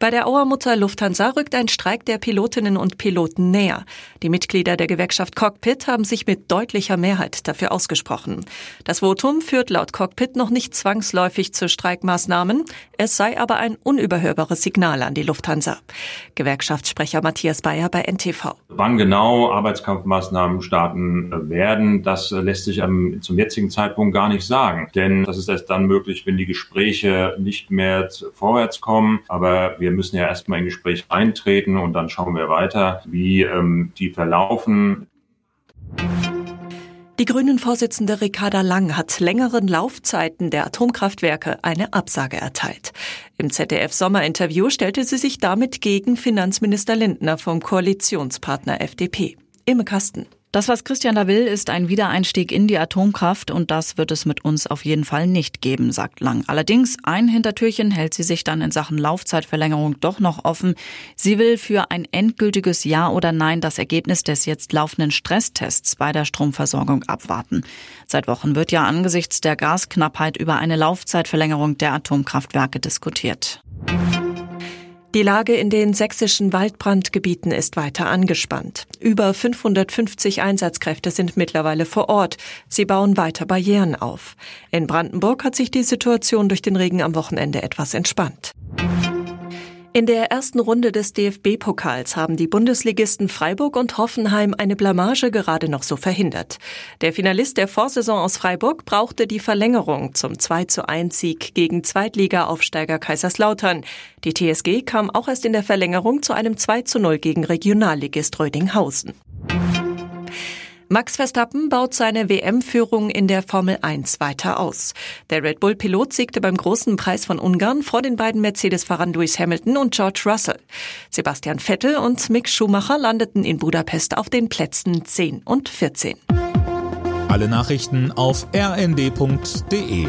Bei der Auermutter Lufthansa rückt ein Streik der Pilotinnen und Piloten näher. Die Mitglieder der Gewerkschaft Cockpit haben sich mit deutlicher Mehrheit dafür ausgesprochen. Das Votum führt laut Cockpit noch nicht zwangsläufig zu Streikmaßnahmen. Es sei aber ein unüberhörbares Signal an die Lufthansa. Gewerkschaftssprecher Matthias Bayer bei NTV. Wann genau Arbeitskampfmaßnahmen starten werden, das lässt sich zum jetzigen Zeitpunkt gar nicht sagen. Denn das ist erst dann möglich, wenn die Gespräche nicht mehr vorwärts kommen. Aber wir wir müssen ja erstmal in Gespräch eintreten und dann schauen wir weiter, wie ähm, die verlaufen. Die Grünen-Vorsitzende Ricarda Lang hat längeren Laufzeiten der Atomkraftwerke eine Absage erteilt. Im ZDF-Sommerinterview stellte sie sich damit gegen Finanzminister Lindner vom Koalitionspartner FDP. Imme Kasten. Das, was Christian da will, ist ein Wiedereinstieg in die Atomkraft und das wird es mit uns auf jeden Fall nicht geben, sagt Lang. Allerdings ein Hintertürchen hält sie sich dann in Sachen Laufzeitverlängerung doch noch offen. Sie will für ein endgültiges Ja oder Nein das Ergebnis des jetzt laufenden Stresstests bei der Stromversorgung abwarten. Seit Wochen wird ja angesichts der Gasknappheit über eine Laufzeitverlängerung der Atomkraftwerke diskutiert. Die Lage in den sächsischen Waldbrandgebieten ist weiter angespannt. Über 550 Einsatzkräfte sind mittlerweile vor Ort. Sie bauen weiter Barrieren auf. In Brandenburg hat sich die Situation durch den Regen am Wochenende etwas entspannt. In der ersten Runde des DFB-Pokals haben die Bundesligisten Freiburg und Hoffenheim eine Blamage gerade noch so verhindert. Der Finalist der Vorsaison aus Freiburg brauchte die Verlängerung zum 2 zu 1 Sieg gegen Zweitliga-Aufsteiger Kaiserslautern. Die TSG kam auch erst in der Verlängerung zu einem 2 zu 0 gegen Regionalligist Rödinghausen. Max Verstappen baut seine WM-Führung in der Formel 1 weiter aus. Der Red Bull-Pilot siegte beim großen Preis von Ungarn vor den beiden Mercedes-Fahrern Lewis Hamilton und George Russell. Sebastian Vettel und Mick Schumacher landeten in Budapest auf den Plätzen 10 und 14. Alle Nachrichten auf rnd.de